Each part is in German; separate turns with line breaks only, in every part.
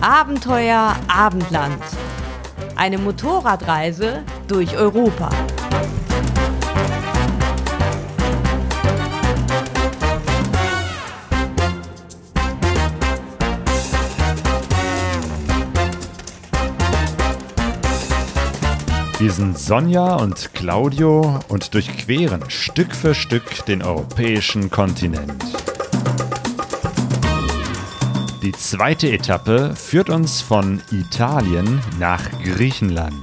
Abenteuer Abendland. Eine Motorradreise durch Europa.
Wir sind Sonja und Claudio und durchqueren Stück für Stück den europäischen Kontinent. Die zweite Etappe führt uns von Italien nach Griechenland.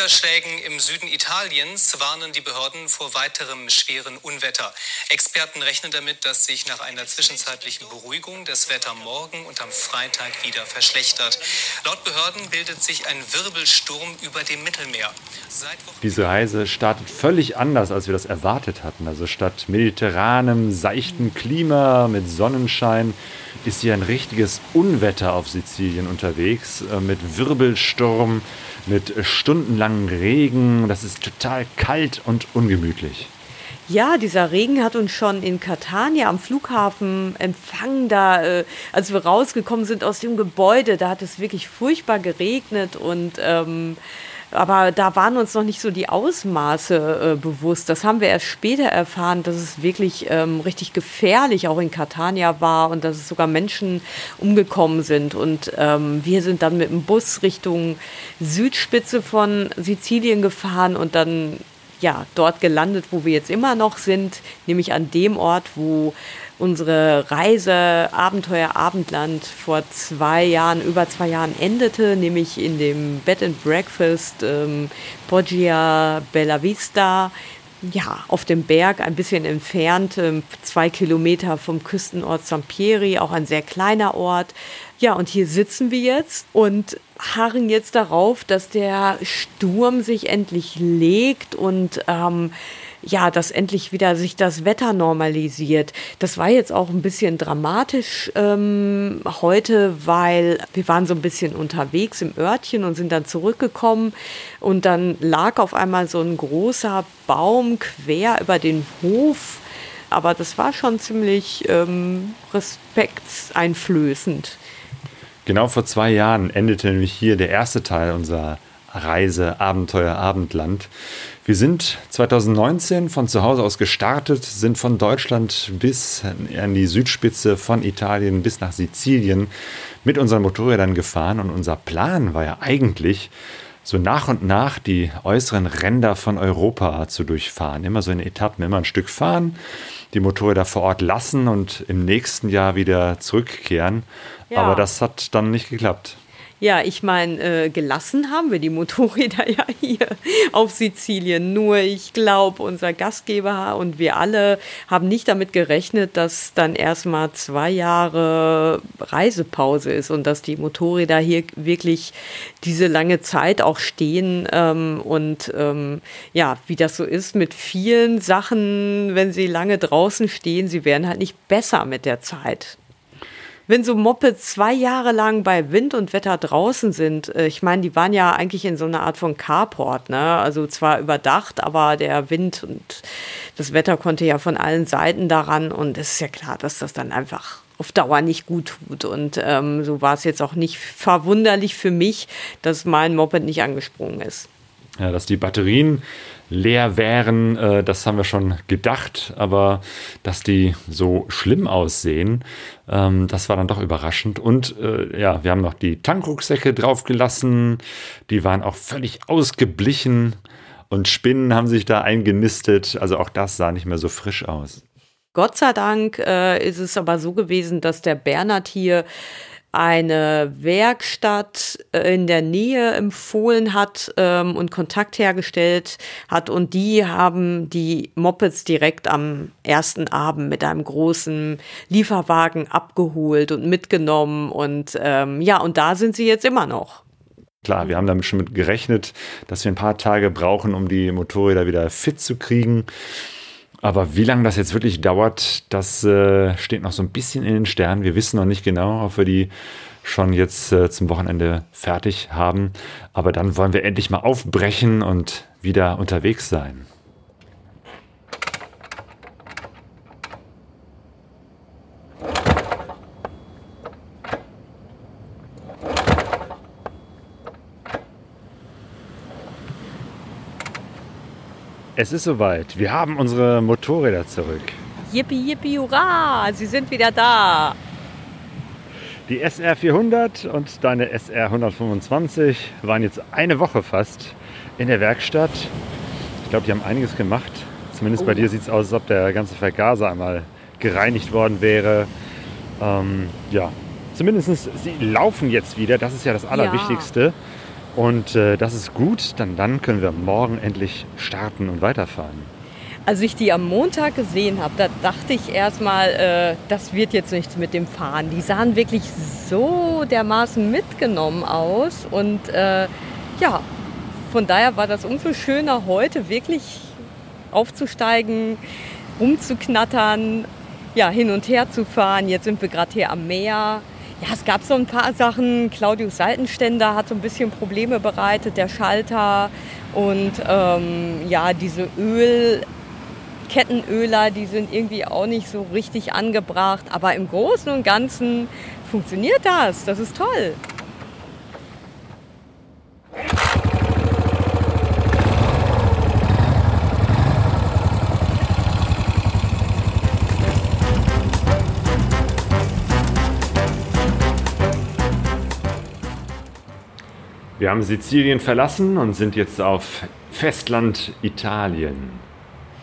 Niederschlägen im Süden Italiens warnen die Behörden vor weiterem schweren Unwetter. Experten rechnen damit, dass sich nach einer zwischenzeitlichen Beruhigung das Wetter morgen und am Freitag wieder verschlechtert. Laut Behörden bildet sich ein Wirbelsturm über dem Mittelmeer.
Diese Reise startet völlig anders, als wir das erwartet hatten. Also statt mediterranem, seichten Klima mit Sonnenschein ist hier ein richtiges Unwetter auf Sizilien unterwegs äh, mit Wirbelsturm mit stundenlangen Regen. Das ist total kalt und ungemütlich.
Ja, dieser Regen hat uns schon in Catania am Flughafen empfangen. Da, äh, als wir rausgekommen sind aus dem Gebäude, da hat es wirklich furchtbar geregnet und ähm, aber da waren uns noch nicht so die Ausmaße äh, bewusst. Das haben wir erst später erfahren, dass es wirklich ähm, richtig gefährlich auch in Catania war und dass es sogar Menschen umgekommen sind. Und ähm, wir sind dann mit dem Bus Richtung Südspitze von Sizilien gefahren und dann ja dort gelandet, wo wir jetzt immer noch sind, nämlich an dem Ort, wo unsere Reise Abenteuer Abendland vor zwei Jahren, über zwei Jahren endete, nämlich in dem Bed and Breakfast ähm, Poggia Bella Vista. Ja, auf dem Berg, ein bisschen entfernt, ähm, zwei Kilometer vom Küstenort Sampieri, auch ein sehr kleiner Ort. Ja, und hier sitzen wir jetzt und harren jetzt darauf, dass der Sturm sich endlich legt und ähm, ja, dass endlich wieder sich das Wetter normalisiert. Das war jetzt auch ein bisschen dramatisch ähm, heute, weil wir waren so ein bisschen unterwegs im Örtchen und sind dann zurückgekommen und dann lag auf einmal so ein großer Baum quer über den Hof. Aber das war schon ziemlich ähm, respektseinflößend.
Genau vor zwei Jahren endete nämlich hier der erste Teil unserer Reise Abenteuer Abendland. Wir sind 2019 von zu Hause aus gestartet, sind von Deutschland bis an die Südspitze von Italien bis nach Sizilien mit unseren Motorrädern gefahren und unser Plan war ja eigentlich, so nach und nach die äußeren Ränder von Europa zu durchfahren. Immer so in Etappen, immer ein Stück fahren, die Motorräder vor Ort lassen und im nächsten Jahr wieder zurückkehren. Ja. Aber das hat dann nicht geklappt.
Ja, ich meine, äh, gelassen haben wir die Motorräder ja hier auf Sizilien. Nur ich glaube, unser Gastgeber und wir alle haben nicht damit gerechnet, dass dann erstmal zwei Jahre Reisepause ist und dass die Motorräder hier wirklich diese lange Zeit auch stehen. Ähm, und ähm, ja, wie das so ist mit vielen Sachen, wenn sie lange draußen stehen, sie werden halt nicht besser mit der Zeit wenn so Mopeds zwei Jahre lang bei Wind und Wetter draußen sind, äh, ich meine, die waren ja eigentlich in so einer Art von Carport, ne? Also zwar überdacht, aber der Wind und das Wetter konnte ja von allen Seiten daran und es ist ja klar, dass das dann einfach auf Dauer nicht gut tut. Und ähm, so war es jetzt auch nicht verwunderlich für mich, dass mein Moped nicht angesprungen ist.
Ja, dass die Batterien leer wären, äh, das haben wir schon gedacht, aber dass die so schlimm aussehen, ähm, das war dann doch überraschend. Und äh, ja, wir haben noch die Tankrucksäcke draufgelassen, die waren auch völlig ausgeblichen und Spinnen haben sich da eingenistet, also auch das sah nicht mehr so frisch aus.
Gott sei Dank äh, ist es aber so gewesen, dass der Bernhard hier eine Werkstatt äh, in der Nähe empfohlen hat ähm, und Kontakt hergestellt hat. Und die haben die Mopeds direkt am ersten Abend mit einem großen Lieferwagen abgeholt und mitgenommen. Und ähm, ja, und da sind sie jetzt immer noch.
Klar, wir haben damit schon mit gerechnet, dass wir ein paar Tage brauchen, um die Motorräder wieder fit zu kriegen. Aber wie lange das jetzt wirklich dauert, das äh, steht noch so ein bisschen in den Sternen. Wir wissen noch nicht genau, ob wir die schon jetzt äh, zum Wochenende fertig haben. Aber dann wollen wir endlich mal aufbrechen und wieder unterwegs sein. Es ist soweit. Wir haben unsere Motorräder zurück.
Yippie, yippie, hurra! Sie sind wieder da.
Die SR 400 und deine SR 125 waren jetzt eine Woche fast in der Werkstatt. Ich glaube, die haben einiges gemacht. Zumindest oh. bei dir sieht es aus, als ob der ganze Vergaser einmal gereinigt worden wäre. Ähm, ja, zumindest sie laufen jetzt wieder. Das ist ja das Allerwichtigste. Ja. Und äh, das ist gut, dann, dann können wir morgen endlich starten und weiterfahren.
Als ich die am Montag gesehen habe, da dachte ich erstmal, äh, das wird jetzt nichts mit dem Fahren. Die sahen wirklich so dermaßen mitgenommen aus. Und äh, ja, von daher war das umso schöner, heute wirklich aufzusteigen, rumzuknattern, ja, hin und her zu fahren. Jetzt sind wir gerade hier am Meer. Ja, es gab so ein paar Sachen. Claudius Seitenständer hat so ein bisschen Probleme bereitet, der Schalter und ähm, ja, diese Öl. Kettenöler, die sind irgendwie auch nicht so richtig angebracht. Aber im Großen und Ganzen funktioniert das. Das ist toll.
Wir haben Sizilien verlassen und sind jetzt auf Festland Italien.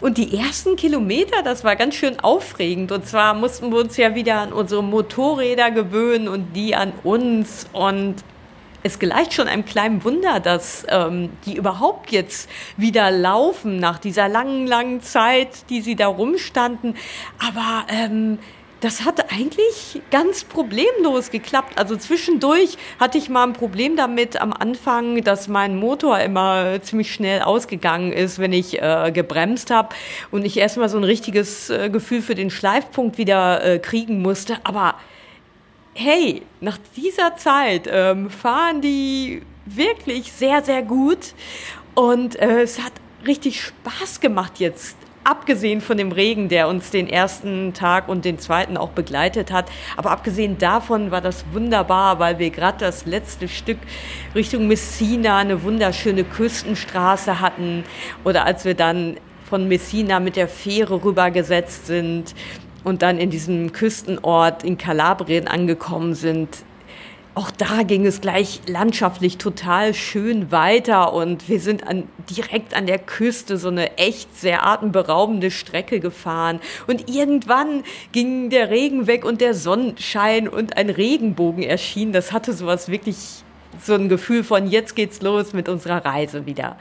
Und die ersten Kilometer, das war ganz schön aufregend. Und zwar mussten wir uns ja wieder an unsere Motorräder gewöhnen und die an uns. Und es gleicht schon einem kleinen Wunder, dass ähm, die überhaupt jetzt wieder laufen nach dieser langen, langen Zeit, die sie da rumstanden. Aber ähm, das hat eigentlich ganz problemlos geklappt. Also zwischendurch hatte ich mal ein Problem damit am Anfang, dass mein Motor immer ziemlich schnell ausgegangen ist, wenn ich äh, gebremst habe und ich erstmal so ein richtiges äh, Gefühl für den Schleifpunkt wieder äh, kriegen musste. Aber hey, nach dieser Zeit ähm, fahren die wirklich sehr, sehr gut und äh, es hat richtig Spaß gemacht jetzt abgesehen von dem Regen, der uns den ersten Tag und den zweiten auch begleitet hat, aber abgesehen davon war das wunderbar, weil wir gerade das letzte Stück Richtung Messina eine wunderschöne Küstenstraße hatten oder als wir dann von Messina mit der Fähre rübergesetzt sind und dann in diesem Küstenort in Kalabrien angekommen sind, auch da ging es gleich landschaftlich total schön weiter und wir sind an, direkt an der Küste so eine echt sehr atemberaubende Strecke gefahren. Und irgendwann ging der Regen weg und der Sonnenschein und ein Regenbogen erschien. Das hatte sowas wirklich so ein Gefühl von jetzt geht's los mit unserer Reise wieder.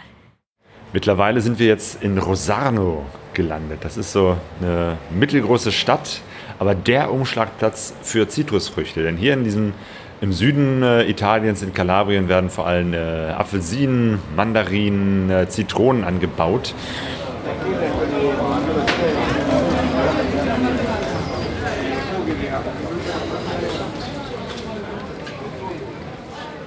Mittlerweile sind wir jetzt in Rosarno gelandet. Das ist so eine mittelgroße Stadt, aber der Umschlagplatz für Zitrusfrüchte. Denn hier in diesem im Süden äh, Italiens, in Kalabrien, werden vor allem äh, Apfelsinen, Mandarinen, äh, Zitronen angebaut.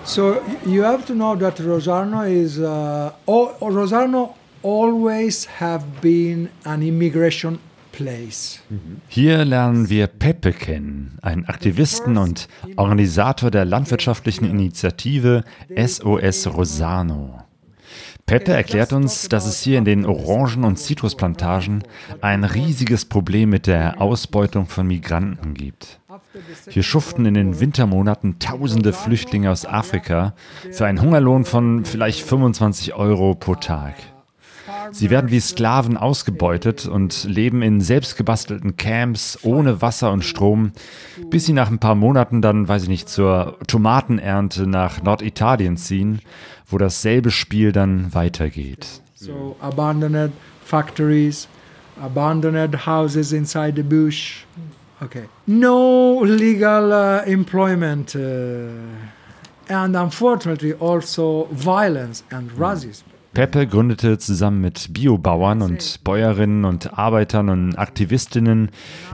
So you have to know that Rosarno is uh, Rosarno always have been an immigration
hier lernen wir Pepe kennen, einen Aktivisten und Organisator der landwirtschaftlichen Initiative SOS Rosano. Pepe erklärt uns, dass es hier in den Orangen- und Zitrusplantagen ein riesiges Problem mit der Ausbeutung von Migranten gibt. Hier schuften in den Wintermonaten tausende Flüchtlinge aus Afrika für einen Hungerlohn von vielleicht 25 Euro pro Tag. Sie werden wie Sklaven ausgebeutet und leben in selbstgebastelten Camps ohne Wasser und Strom, bis sie nach ein paar Monaten dann, weiß ich nicht, zur Tomatenernte nach Norditalien ziehen, wo dasselbe Spiel dann weitergeht.
So abandoned factories, abandoned houses inside the bush. Okay. No legal uh, employment uh, and unfortunately also violence and racism.
Pepe gründete zusammen mit Biobauern und Bäuerinnen und Arbeitern und Aktivistinnen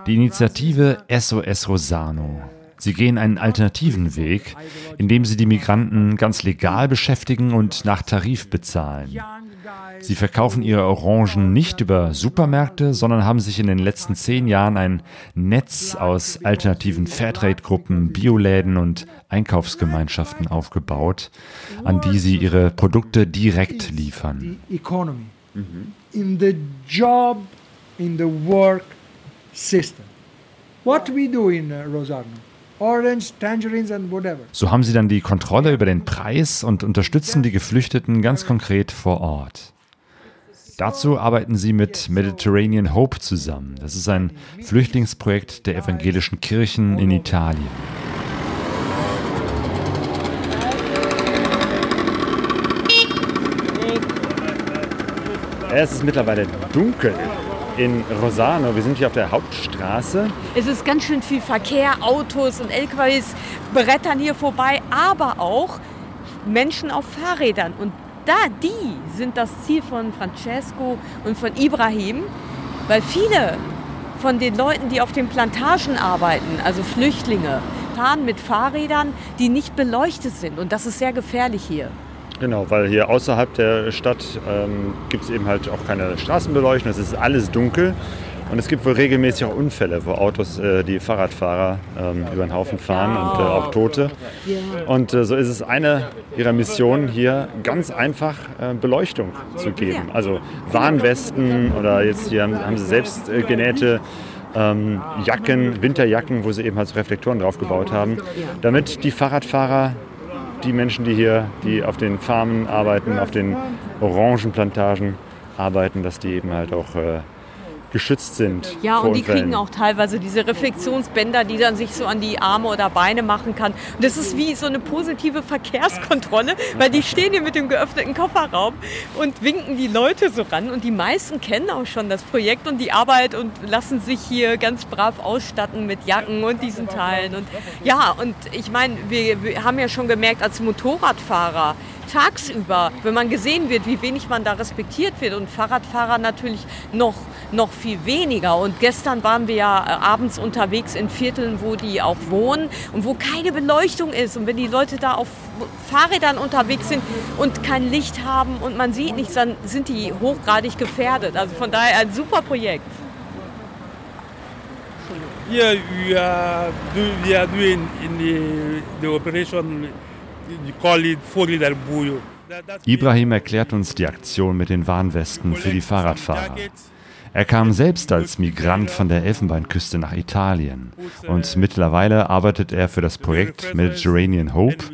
die Initiative SOS Rosano. Sie gehen einen alternativen Weg, indem sie die Migranten ganz legal beschäftigen und nach Tarif bezahlen. Sie verkaufen ihre Orangen nicht über Supermärkte, sondern haben sich in den letzten zehn Jahren ein Netz aus alternativen Fairtrade-Gruppen, Bioläden und Einkaufsgemeinschaften aufgebaut, an die sie ihre Produkte direkt liefern. In the job, in the work system. What we do in uh, Rosarno? Orange, Tangerines and whatever. So haben sie dann die Kontrolle über den Preis und unterstützen die Geflüchteten ganz konkret vor Ort. Dazu arbeiten sie mit Mediterranean Hope zusammen. Das ist ein Flüchtlingsprojekt der evangelischen Kirchen in Italien. Es ist mittlerweile dunkel in Rosano. Wir sind hier auf der Hauptstraße.
Es ist ganz schön viel Verkehr, Autos und LKWs brettern hier vorbei, aber auch Menschen auf Fahrrädern. Und da, die sind das Ziel von Francesco und von Ibrahim, weil viele von den Leuten, die auf den Plantagen arbeiten, also Flüchtlinge, fahren mit Fahrrädern, die nicht beleuchtet sind. Und das ist sehr gefährlich hier.
Genau, weil hier außerhalb der Stadt ähm, gibt es eben halt auch keine Straßenbeleuchtung, es ist alles dunkel. Und es gibt wohl regelmäßig auch Unfälle, wo Autos äh, die Fahrradfahrer ähm, über den Haufen fahren und äh, auch Tote. Und äh, so ist es eine ihrer Missionen hier, ganz einfach äh, Beleuchtung zu geben. Also Warnwesten oder jetzt hier haben, haben sie selbst äh, genähte ähm, Jacken, Winterjacken, wo sie eben halt so Reflektoren drauf gebaut haben, damit die Fahrradfahrer die Menschen, die hier, die auf den Farmen arbeiten, auf den Orangenplantagen arbeiten, dass die eben halt auch äh, geschützt sind.
Ja, und die Unfällen. kriegen auch teilweise diese Reflexionsbänder, die dann sich so an die Arme oder Beine machen kann. Und das ist wie so eine positive Verkehrskontrolle, weil die stehen hier mit dem geöffneten Kofferraum und winken die Leute so ran. Und die meisten kennen auch schon das Projekt und die Arbeit und lassen sich hier ganz brav ausstatten mit Jacken und diesen Teilen. Und ja, und ich meine, wir, wir haben ja schon gemerkt, als Motorradfahrer, tagsüber, wenn man gesehen wird, wie wenig man da respektiert wird und Fahrradfahrer natürlich noch, noch viel weniger. Und gestern waren wir ja äh, abends unterwegs in Vierteln, wo die auch wohnen und wo keine Beleuchtung ist. Und wenn die Leute da auf Fahrrädern unterwegs sind und kein Licht haben und man sieht nichts, dann sind die hochgradig gefährdet. Also von daher ein super Projekt.
Here we are, do, we are doing in the, the operation
Ibrahim erklärt uns die Aktion mit den Warnwesten für die Fahrradfahrer. Er kam selbst als Migrant von der Elfenbeinküste nach Italien und mittlerweile arbeitet er für das Projekt Mediterranean Hope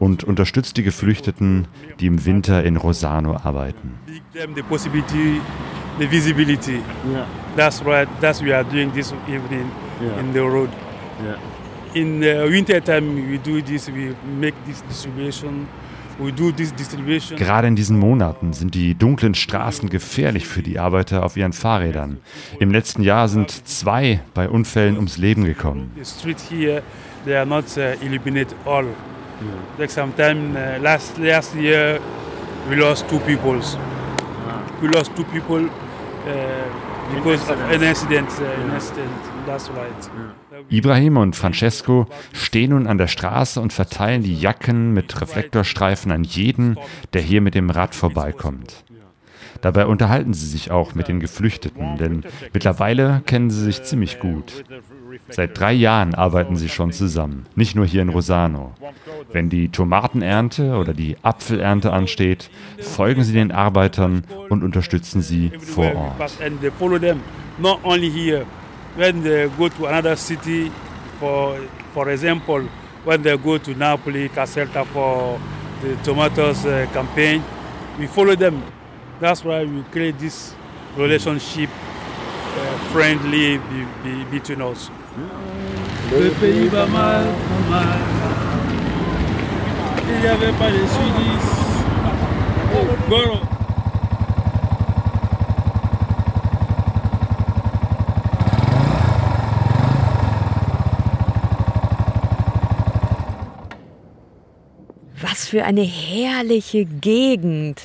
und unterstützt die Geflüchteten, die im Winter in Rosano arbeiten. The visibility. Yeah. That's right. That's we are doing this evening yeah. in the road. Yeah in the winter time we do this, we make this distribution. Gerade in diesen Monaten sind die dunklen Straßen gefährlich für die Arbeiter auf ihren Fahrrädern. Im letzten Jahr sind zwei bei Unfällen ums Leben gekommen. The street here, they are not uh, illuminated all. Like sometime uh, last last year we lost two people. We lost two people uh, because of an incident. Uh, an incident. That's right. Ibrahim und Francesco stehen nun an der Straße und verteilen die Jacken mit Reflektorstreifen an jeden, der hier mit dem Rad vorbeikommt. Dabei unterhalten sie sich auch mit den Geflüchteten, denn mittlerweile kennen sie sich ziemlich gut. Seit drei Jahren arbeiten sie schon zusammen, nicht nur hier in Rosano. Wenn die Tomatenernte oder die Apfelernte ansteht, folgen sie den Arbeitern und unterstützen sie vor Ort
when they go to another city, for, for example, when they go to Napoli, Caserta for the tomatoes uh, campaign, we follow them. That's why we create this relationship uh, friendly be, be, between us. Goro.
für eine herrliche Gegend.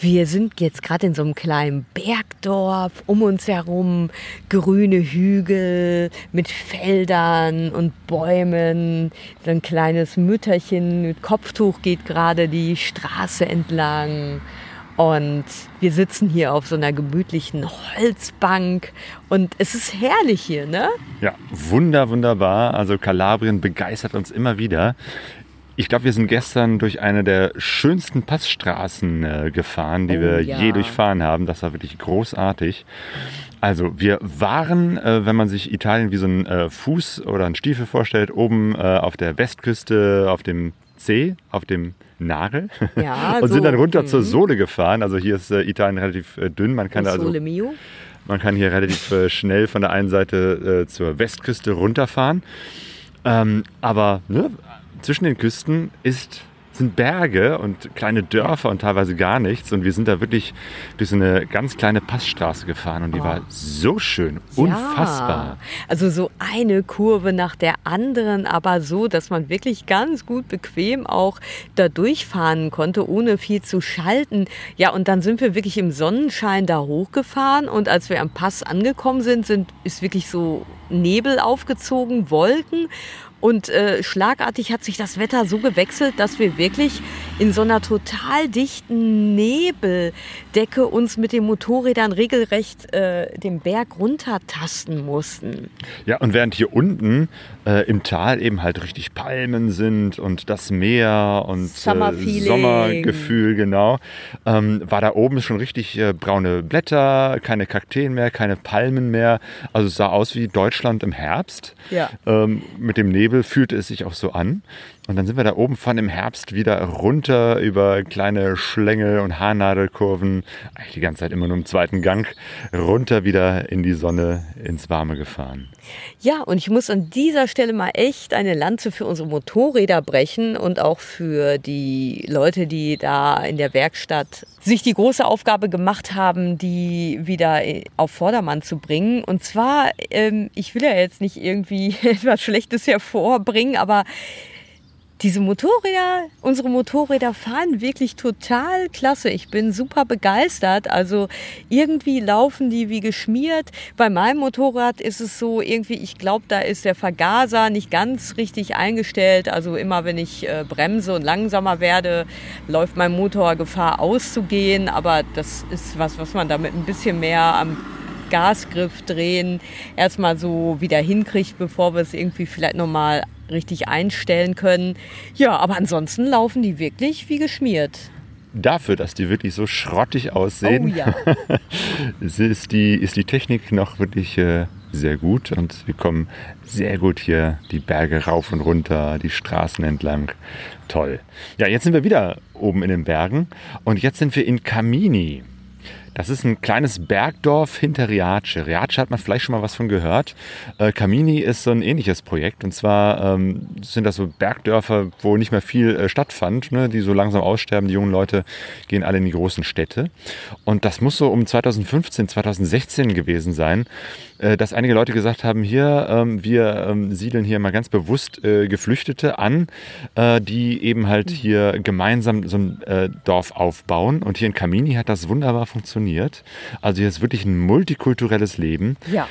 Wir sind jetzt gerade in so einem kleinen Bergdorf, um uns herum grüne Hügel mit Feldern und Bäumen. So ein kleines Mütterchen mit Kopftuch geht gerade die Straße entlang. Und wir sitzen hier auf so einer gemütlichen Holzbank und es ist herrlich hier, ne?
Ja, wunder, wunderbar. Also Kalabrien begeistert uns immer wieder. Ich glaube, wir sind gestern durch eine der schönsten Passstraßen äh, gefahren, die
Oh,
wir
ja.
je durchfahren haben. Das war wirklich großartig. Also wir waren, äh, wenn man sich Italien wie so einen äh, Fuß oder einen Stiefel vorstellt, oben äh, auf der Westküste, auf dem C, auf dem Nagel
Ja,
und
so,
sind dann runter
mhm.
zur Sohle gefahren. Also hier ist äh, Italien relativ äh, dünn. Man kann da also
Sole Mio.
man kann hier relativ schnell von der einen Seite zur Westküste runterfahren. Ähm, aber ne, zwischen den Küsten ist, sind Berge und kleine Dörfer und teilweise gar nichts. Und wir sind da wirklich durch so eine ganz kleine Passstraße gefahren und die war so schön, unfassbar.
Ja, also so eine Kurve nach der anderen, aber so, dass man wirklich ganz gut bequem auch da durchfahren konnte, ohne viel zu schalten. Ja, und dann sind wir wirklich im Sonnenschein da hochgefahren und als wir am Pass angekommen sind, sind ist wirklich so Nebel aufgezogen, Wolken. Und äh, schlagartig hat sich das Wetter so gewechselt, dass wir wirklich in so einer total dichten Nebeldecke uns mit den Motorrädern regelrecht äh, den Berg runtertasten mussten.
Ja, und während hier unten äh, im Tal eben halt richtig Palmen sind und das Meer und äh. Sommergefühl, genau, ähm, war da oben schon richtig äh, braune Blätter, keine Kakteen mehr, keine Palmen mehr. Also es sah aus wie Deutschland im Herbst.
Ja.
Ähm, mit dem Nebel fühlte es sich auch so an. Und dann sind wir da oben von im Herbst wieder runter über kleine Schlängel und Haarnadelkurven, eigentlich die ganze Zeit immer nur im zweiten Gang, runter wieder in die Sonne, ins Warme gefahren.
Ja, und ich muss an dieser Stelle mal echt eine Lanze für unsere Motorräder brechen und auch für die Leute, die da in der Werkstatt sich die große Aufgabe gemacht haben, die wieder auf Vordermann zu bringen. Und zwar, ähm, ich will ja jetzt nicht irgendwie etwas Schlechtes hervorbringen, aber diese Motorräder, unsere Motorräder fahren wirklich total klasse. Ich bin super begeistert. Also irgendwie laufen die wie geschmiert. Bei meinem Motorrad ist es so irgendwie, ich glaube, da ist der Vergaser nicht ganz richtig eingestellt. Also immer wenn ich äh, bremse und langsamer werde, läuft mein Motor Gefahr auszugehen. Aber das ist was, was man damit ein bisschen mehr am Gasgriff drehen erstmal so wieder hinkriegt, bevor wir es irgendwie vielleicht nochmal richtig einstellen können. Ja, aber ansonsten laufen die wirklich wie geschmiert.
Dafür, dass die wirklich so schrottig aussehen,
Oh ja.
ist, die, ist die Technik noch wirklich äh, sehr gut und wir kommen sehr gut hier die Berge rauf und runter, die Straßen entlang. Toll. Ja, jetzt sind wir wieder oben in den Bergen und jetzt sind wir in Camini. Das ist ein kleines Bergdorf hinter Riace. Riace hat man vielleicht schon mal was von gehört. Äh, Camini ist so ein ähnliches Projekt. Und zwar ähm, sind das so Bergdörfer, wo nicht mehr viel äh, stattfand, ne, die so langsam aussterben. Die jungen Leute gehen alle in die großen Städte. Und das muss so um 2015, 2016 gewesen sein, äh, dass einige Leute gesagt haben, hier, ähm, wir ähm, siedeln hier mal ganz bewusst äh, Geflüchtete an, äh, die eben halt hier gemeinsam so ein äh, Dorf aufbauen. Und hier in Camini hat das wunderbar funktioniert. Also hier ist wirklich ein multikulturelles Leben.
Ja.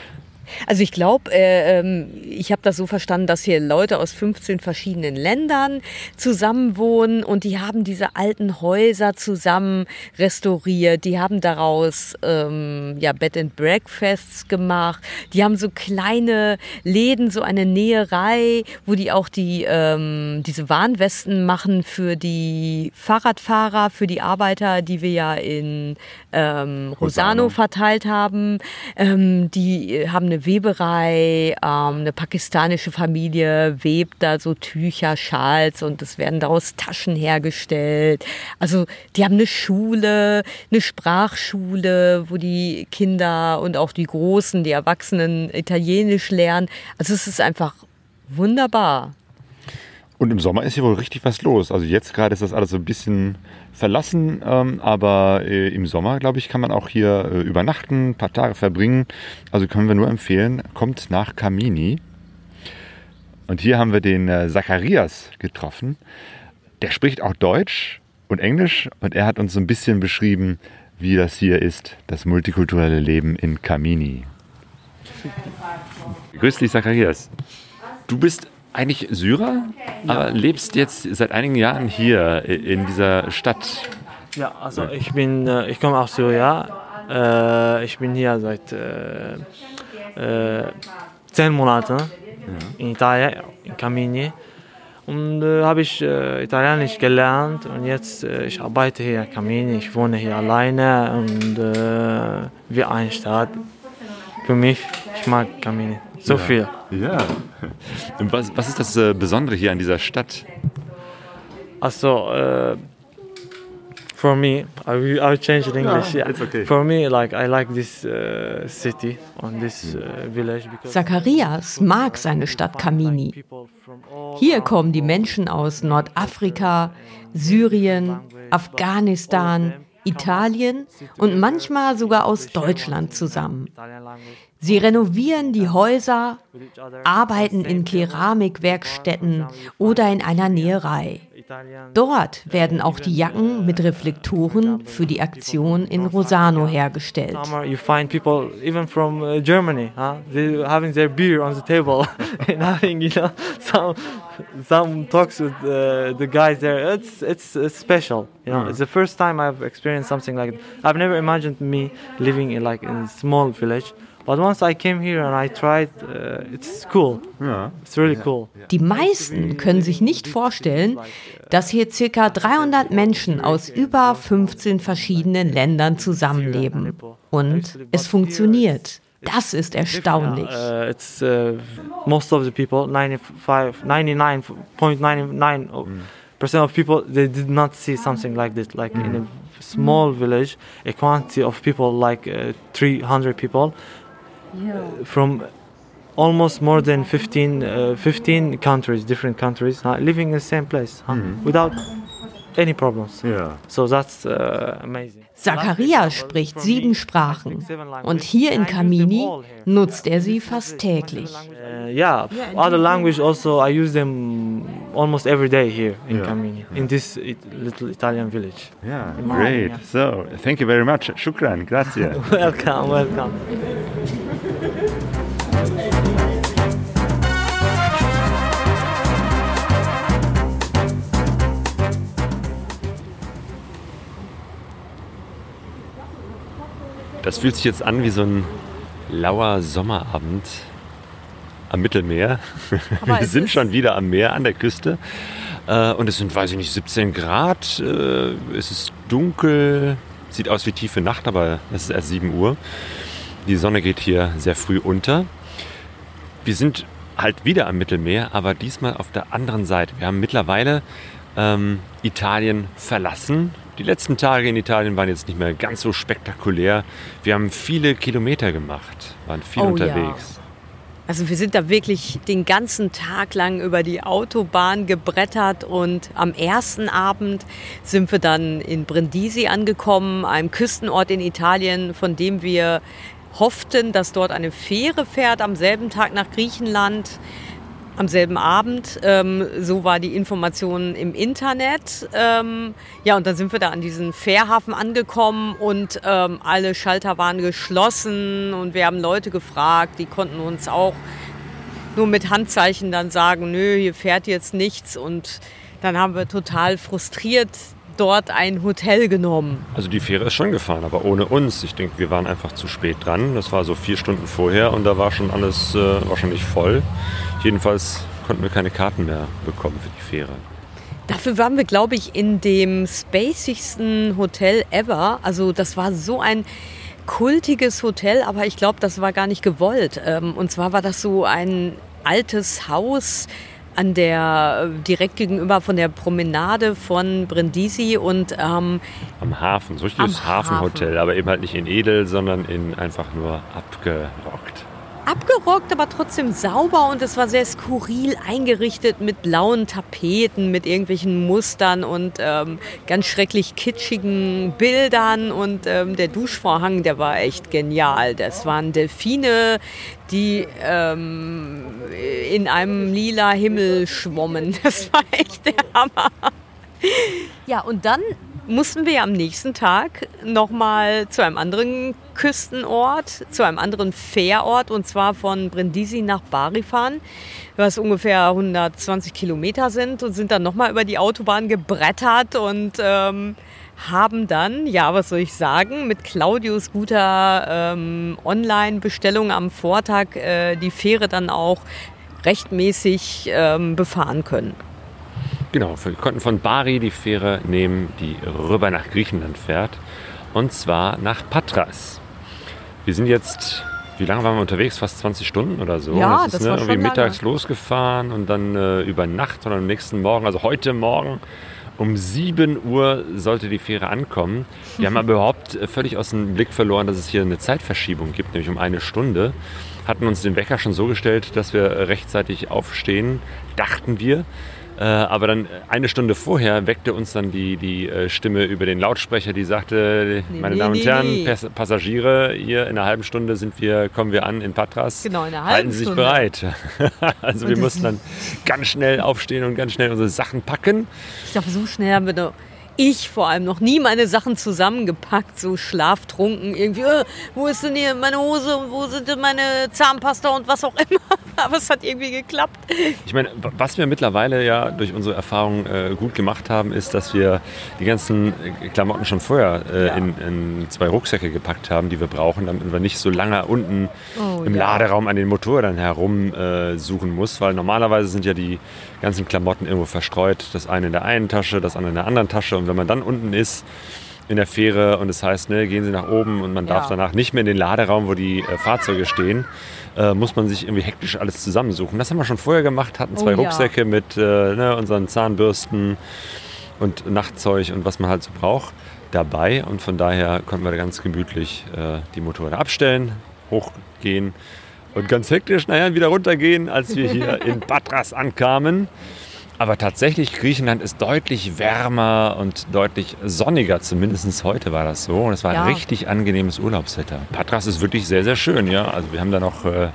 Also ich glaube, äh, ähm, ich habe das so verstanden, dass hier Leute aus 15 verschiedenen Ländern zusammenwohnen und die haben diese alten Häuser zusammen restauriert. Die haben daraus ähm, ja Bed and Breakfasts gemacht. Die haben so kleine Läden, so eine Näherei, wo die auch die ähm, diese Warnwesten machen für die Fahrradfahrer, für die Arbeiter, die wir ja in ähm, Rosano,
Rosano.
verteilt haben. Ähm, die äh, haben eine Weberei, ähm, eine pakistanische Familie webt da so Tücher, Schals und es werden daraus Taschen hergestellt. Also die haben eine Schule, eine Sprachschule, wo die Kinder und auch die Großen, die Erwachsenen Italienisch lernen. Also es ist einfach wunderbar.
Und im Sommer ist hier wohl richtig was los. Also jetzt gerade ist das alles so ein bisschen verlassen, ähm, aber äh, im Sommer, glaube ich, kann man auch hier äh, übernachten, ein paar Tage verbringen. Also können wir nur empfehlen, kommt nach Camini. Und hier haben wir den äh, Zacharias getroffen. Der spricht auch Deutsch und Englisch und er hat uns so ein bisschen beschrieben, wie das hier ist, das multikulturelle Leben in Kamini. Grüß dich, Zacharias. Du bist eigentlich Syrer, aber lebst jetzt seit einigen Jahren hier in dieser Stadt.
Ja, also ich bin, äh, ich komme aus Syrien. Äh, ich bin hier seit äh, äh, zehn Monaten in Italien, in Camini. Und äh, habe ich äh, Italienisch gelernt und jetzt äh, ich arbeite hier in Camini. Ich wohne hier alleine und wie eine Stadt. Für mich, ich mag Camini so
Ja.
viel.
Ja. Was, was ist das äh, Besondere hier an dieser Stadt?
Also, uh, for me, I will, I will change in English. yeah.
it's okay.
For me, like I like this uh, city and this uh, village because
Zacharias mag seine Stadt Kamini. Hier kommen die Menschen aus Nordafrika, Syrien, Afghanistan, Italien und manchmal sogar aus Deutschland zusammen. Sie renovieren die Häuser,
with each other.
arbeiten in Keramikwerkstätten oder in einer Näherei.
Italian.
Dort werden auch die Jacken mit Reflektoren für die Aktion in Rosano hergestellt.
You find people even from uh, Germany, huh? They having their beer on the table and having, you know, some some talks with uh, the guys there. It's it's, it's special, you know. It's the first time I've experienced something like it. I've never imagined me living in like in a small village, but once I came here and I tried, uh, it's cool.
Ja.
It's really cool.
Die meisten können sich nicht vorstellen, dass hier circa 300 Menschen aus über 15 verschiedenen Ländern zusammenleben. Und es funktioniert. Das ist erstaunlich.
Uh, it's uh, most of the people, 95, 99.99 percent of people, they did not see something like this. Like in a small village, a quantity of people, like uh, 300 people, uh, from almost more than 15, uh, 15 countries, different countries, uh, living in the same place huh, without any problems.
Ja.
So that's uh, amazing.
Zacharias spricht sieben Sprachen und hier in Kamini nutzt er sie fast täglich.
Uh, yeah, other language also I use them almost every day here in
Yeah.
Camini, in this it, little Italian village.
Ja, great. So, thank you very much. Shukran, grazie.
welcome, welcome.
Das fühlt sich jetzt an wie so ein lauer Sommerabend am Mittelmeer. Wir
es
sind schon wieder am Meer, an der Küste. Äh, Und es sind, weiß ich nicht, 17 Grad. Äh, Es ist dunkel. Sieht aus wie tiefe Nacht, aber es ist erst 7 Uhr. Die Sonne geht hier sehr früh unter. Wir sind halt wieder am Mittelmeer, aber diesmal auf der anderen Seite. Wir haben mittlerweile ähm, Italien verlassen. Die letzten Tage in Italien waren jetzt nicht mehr ganz so spektakulär. Wir haben viele Kilometer gemacht, waren viel
Oh ja.
unterwegs.
Also wir sind da wirklich den ganzen Tag lang über die Autobahn gebrettert und am ersten Abend sind wir dann in Brindisi angekommen, einem Küstenort in Italien, von dem wir hofften, dass dort eine Fähre fährt am selben Tag nach Griechenland. Am selben Abend, ähm, so war die Information im Internet. Ähm, ja, und dann sind wir da an diesen Fährhafen angekommen und ähm, alle Schalter waren geschlossen und wir haben Leute gefragt, die konnten uns auch nur mit Handzeichen dann sagen, nö, hier fährt jetzt nichts. Und dann haben wir total frustriert dort ein Hotel genommen.
Also die Fähre ist schon gefahren, aber ohne uns. Ich denke, wir waren einfach zu spät dran. Das war so vier Stunden vorher und da war schon alles äh, wahrscheinlich voll. Jedenfalls konnten wir keine Karten mehr bekommen für die Fähre.
Dafür waren wir, glaube ich, in dem spacigsten Hotel ever. Also das war so ein kultiges Hotel, aber ich glaube, das war gar nicht gewollt. Ähm, Und zwar war das so ein altes Haus an der direkt gegenüber von der Promenade von Brindisi und ähm,
Am Hafen, so richtiges Hafenhotel, aber eben halt nicht in edel, sondern in einfach nur abgerockt.
Abgerockt, aber trotzdem sauber und es war sehr skurril eingerichtet mit blauen Tapeten, mit irgendwelchen Mustern und ähm, ganz schrecklich kitschigen Bildern und ähm, der Duschvorhang, der war echt genial. Das waren Delfine, die ähm, in einem lila Himmel schwommen. Das war echt der Hammer. Ja, und dann mussten wir am nächsten Tag nochmal zu einem anderen Küstenort, zu einem anderen Fährort und zwar von Brindisi nach Bari fahren, was ungefähr 120 Kilometer sind und sind dann nochmal über die Autobahn gebrettert und ähm, haben dann, ja, was soll ich sagen, mit Claudius guter ähm, Online-Bestellung am Vortag äh, die Fähre dann auch rechtmäßig ähm, befahren können.
Genau, wir konnten von Bari die Fähre nehmen, die rüber nach Griechenland fährt. Und zwar nach Patras. Wir sind jetzt, wie lange waren wir unterwegs? Fast 20 Stunden oder so.
Ja,
das
das
ist ne,
war schon
irgendwie mittags losgefahren und dann äh, über Nacht und am nächsten Morgen, also heute Morgen, um 7 Uhr sollte die Fähre ankommen. Wir haben aber überhaupt äh, völlig aus dem Blick verloren, dass es hier eine Zeitverschiebung gibt, nämlich um eine Stunde. Hatten uns den Wecker schon so gestellt, dass wir rechtzeitig aufstehen, dachten wir. Äh, aber dann eine Stunde vorher weckte uns dann die, die äh, Stimme über den Lautsprecher, die sagte,
Nee,
meine
nee,
Damen und
nee,
Herren. Pass Passagiere, hier in einer halben Stunde sind wir, kommen wir an in Patras.
Genau, in einer halben
Halten Sie sich
Stunde.
bereit. also wir
das-
mussten dann ganz schnell aufstehen und ganz schnell unsere Sachen packen.
Ich glaube, so schnell haben wir noch, ich vor allem noch nie meine Sachen zusammengepackt, so schlaftrunken irgendwie. Äh, wo ist denn hier meine Hose und wo sind denn meine Zahnpasta und was auch immer. Aber es hat irgendwie geklappt.
Ich meine, was wir mittlerweile ja durch unsere Erfahrung äh, gut gemacht haben, ist, dass wir die ganzen äh, Klamotten schon vorher äh,
Ja.
in, in zwei Rucksäcke gepackt haben, die wir brauchen, damit wir nicht so lange unten
Oh,
im
ja.
Laderaum an den Motorrädern herum äh, suchen muss, weil normalerweise sind ja die ganzen Klamotten irgendwo verstreut. Das eine in der einen Tasche, das andere in der anderen Tasche. Und wenn man dann unten ist in der Fähre und es heißt, ne, gehen Sie nach oben und man darf
Ja.
danach nicht mehr in den Laderaum, wo die äh, Fahrzeuge stehen, äh, muss man sich irgendwie hektisch alles zusammensuchen. Das haben wir schon vorher gemacht, hatten zwei
Oh ja.
Rucksäcke mit äh, ne, unseren Zahnbürsten und Nachtzeug und was man halt so braucht dabei. Und von daher konnten wir ganz gemütlich äh, die Motorräder abstellen, hochgehen und ganz hektisch nachher wieder runtergehen, als wir hier in Patras ankamen. Aber tatsächlich, Griechenland ist deutlich wärmer und deutlich sonniger. Zumindest heute war das so. Und es war
Ja.
ein richtig angenehmes Urlaubswetter. Patras ist wirklich sehr, sehr schön. Ja? Also wir haben da noch äh,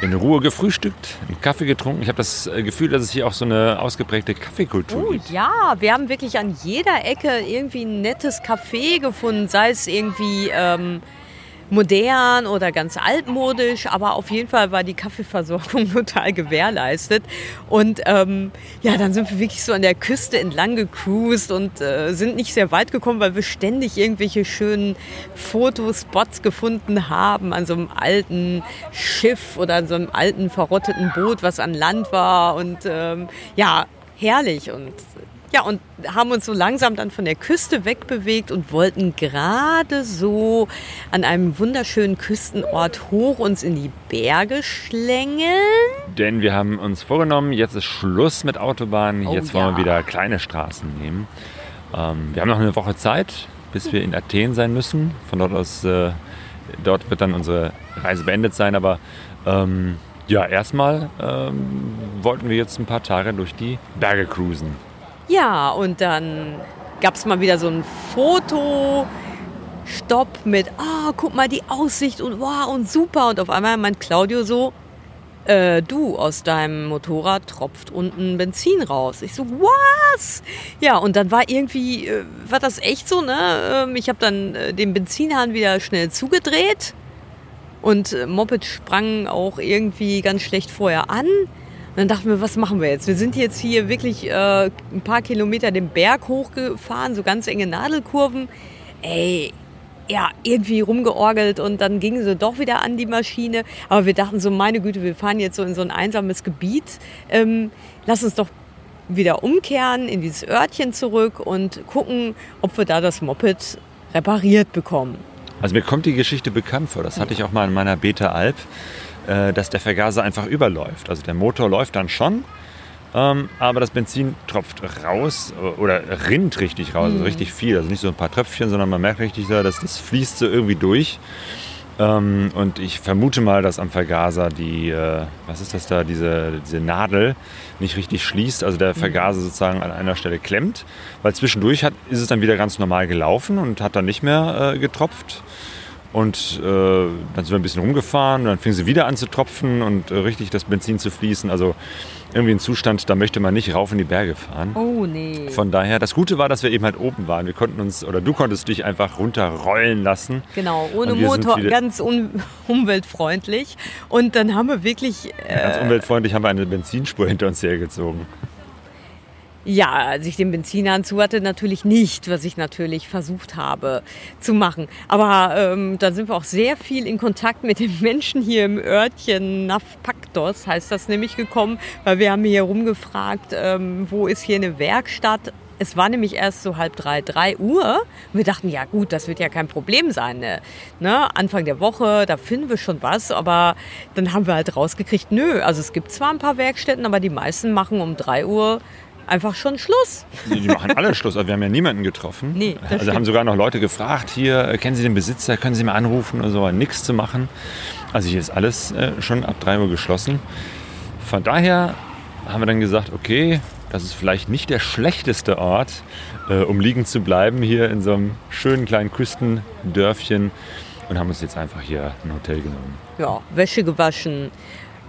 in Ruhe gefrühstückt, einen Kaffee getrunken. Ich habe das äh, Gefühl, dass es hier auch so eine ausgeprägte Kaffeekultur
Oh
gibt.
ja, wir haben wirklich an jeder Ecke irgendwie ein nettes Café gefunden, sei es irgendwie ähm, modern oder ganz altmodisch, aber auf jeden Fall war die Kaffeeversorgung total gewährleistet. Und ähm, ja, dann sind wir wirklich so an der Küste entlang gecruised und äh, sind nicht sehr weit gekommen, weil wir ständig irgendwelche schönen Fotospots gefunden haben an so einem alten Schiff oder an so einem alten verrotteten Boot, was an Land war. Und ähm, ja, herrlich und ja, und haben uns so langsam dann von der Küste wegbewegt und wollten gerade so an einem wunderschönen Küstenort hoch uns in die Berge schlängeln.
Denn wir haben uns vorgenommen, jetzt ist Schluss mit Autobahnen.
Oh
jetzt wollen wir
ja.
wieder kleine Straßen nehmen. Ähm, wir haben noch eine Woche Zeit, bis wir in Athen sein müssen. Von dort aus, äh, dort wird dann unsere Reise beendet sein. Aber ähm, ja, erstmal ähm, wollten wir jetzt ein paar Tage durch die Berge cruisen.
Ja, und dann gab es mal wieder so einen Fotostopp mit, ah, guck mal die Aussicht und wow und super. Und auf einmal meint Claudio so, äh, du, aus deinem Motorrad tropft unten Benzin raus. Ich so, was? Ja, und dann war irgendwie, äh, war das echt so, ne? Ähm, ich habe dann äh, den Benzinhahn wieder schnell zugedreht und äh, Moped sprang auch irgendwie ganz schlecht vorher an. Dann dachten wir, was machen wir jetzt? Wir sind jetzt hier wirklich äh, ein paar Kilometer den Berg hochgefahren, so ganz enge Nadelkurven. Ey, ja, irgendwie rumgeorgelt und dann gingen sie doch wieder an die Maschine. Aber wir dachten so, meine Güte, wir fahren jetzt so in so ein einsames Gebiet. Ähm, lass uns doch wieder umkehren in dieses Örtchen zurück und gucken, ob wir da das Moped repariert bekommen.
Also mir kommt die Geschichte bekannt vor. Das hatte ich auch mal in meiner Beta Alp, dass der Vergaser einfach überläuft. Also der Motor läuft dann schon, ähm, aber das Benzin tropft raus äh, oder rinnt richtig raus, also richtig viel. Also nicht so ein paar Tröpfchen, sondern man merkt richtig, dass das fließt so irgendwie durch. Ähm, und ich vermute mal, dass am Vergaser die, äh, was ist das da, diese, diese Nadel nicht richtig schließt. Also der Vergaser sozusagen an einer Stelle klemmt. Weil zwischendurch hat, ist es dann wieder ganz normal gelaufen und hat dann nicht mehr äh, getropft. Und äh, dann sind wir ein bisschen rumgefahren dann fing sie wieder an zu tropfen und äh, richtig das Benzin zu fließen. Also irgendwie ein Zustand, da möchte man nicht rauf in die Berge fahren.
Oh nee.
Von daher, das Gute war, dass wir eben halt oben waren. Wir konnten uns, oder du konntest dich einfach runterrollen lassen.
Genau, ohne Motor, ganz un umweltfreundlich. Und dann haben wir wirklich, äh,
Ganz umweltfreundlich haben wir eine Benzinspur hinter uns hergezogen.
Ja, als ich den Benzinhahn zu hatte, natürlich nicht, was ich natürlich versucht habe zu machen. Aber ähm, da sind wir auch sehr viel in Kontakt mit den Menschen hier im Örtchen Navpaktos, heißt das nämlich, gekommen, weil wir haben hier rumgefragt, ähm, wo ist hier eine Werkstatt. Es war nämlich erst so halb drei, drei Uhr. Wir dachten, ja gut, das wird ja kein Problem sein. Ne? Ne? Anfang der Woche, da finden wir schon was. Aber dann haben wir halt rausgekriegt, nö, also es gibt zwar ein paar Werkstätten, aber die meisten machen um drei Uhr einfach schon Schluss.
Die machen alle Schluss, aber wir haben ja niemanden getroffen.
Nee,
also
stimmt.
haben sogar noch Leute gefragt, hier, äh, kennen Sie den Besitzer, können Sie mal anrufen oder so, nichts zu machen. Also hier ist alles äh, schon ab 3 Uhr geschlossen. Von daher haben wir dann gesagt, okay, das ist vielleicht nicht der schlechteste Ort, äh, um liegen zu bleiben, hier in so einem schönen kleinen Küstendörfchen und haben uns jetzt einfach hier ein Hotel genommen.
ja, Wäsche gewaschen,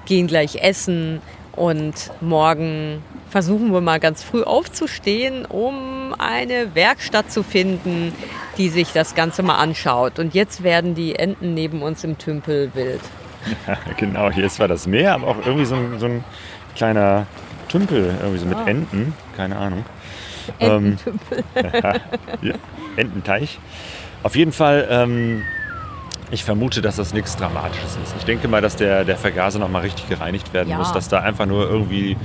gehen gleich essen und morgen versuchen wir mal ganz früh aufzustehen, um eine Werkstatt zu finden, die sich das Ganze mal anschaut. Und jetzt werden die Enten neben uns im Tümpel wild.
genau, hier ist zwar das Meer, aber auch irgendwie so ein, so ein kleiner Tümpel, irgendwie so mit
Ah.
Enten, keine Ahnung. Ähm,
Ententümpel.
ja, Ententeich. Auf jeden Fall, ähm, ich vermute, dass das nichts Dramatisches ist. Ich denke mal, dass der, der Vergaser noch mal richtig gereinigt werden
Ja.
muss, dass da einfach nur irgendwie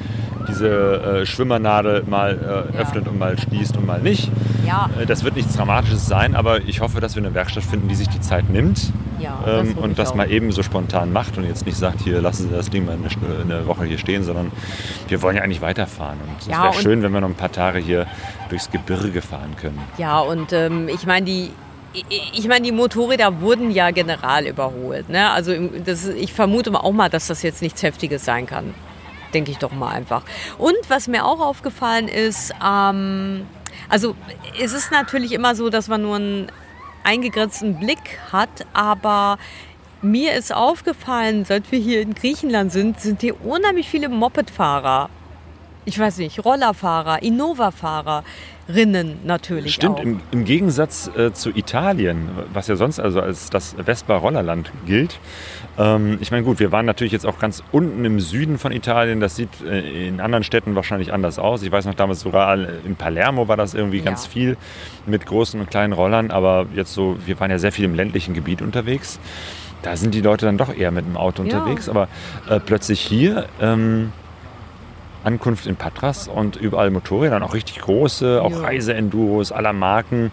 diese äh, Schwimmernadel mal äh,
Ja.
öffnet und mal schließt und mal nicht.
Ja,
Äh, das wird nichts Dramatisches sein, aber ich hoffe, dass wir eine Werkstatt finden, die sich die Zeit nimmt
ja. das
ähm, und das
auch.
mal eben so spontan macht und jetzt nicht sagt, hier lassen Sie das Ding mal eine, St- eine Woche hier stehen, sondern wir wollen ja eigentlich weiterfahren. Und es
Ja,
wäre
und-
schön, wenn wir noch ein paar Tage hier durchs Gebirge fahren können.
Ja, und ähm, ich meine, die. Ich- meine, die Motorräder wurden ja general überholt. Ne? Also das, ich vermute auch mal, dass das jetzt nichts Heftiges sein kann. Denke ich doch mal einfach. Und was mir auch aufgefallen ist, ähm, also es ist natürlich immer so, dass man nur einen eingegrenzten Blick hat, aber mir ist aufgefallen, seit wir hier in Griechenland sind, sind hier unheimlich viele Mopedfahrer. Ich weiß nicht, Rollerfahrer, Innova-Fahrerinnen natürlich
Stimmt, im, im Gegensatz äh, zu Italien, was ja sonst also als das Vespa-Rollerland gilt. Ähm, ich meine, gut, wir waren natürlich jetzt auch ganz unten im Süden von Italien. Das sieht äh, in anderen Städten wahrscheinlich anders aus. Ich weiß noch damals sogar in Palermo war das irgendwie ganz
Ja.
viel mit großen und kleinen Rollern. Aber jetzt so, wir waren ja sehr viel im ländlichen Gebiet unterwegs. Da sind die Leute dann doch eher mit dem Auto
Ja.
unterwegs. Aber äh, plötzlich hier. Ähm, Ankunft in Patras und überall Motorräder, und auch richtig große, auch
Ja.
Reiseenduros aller Marken.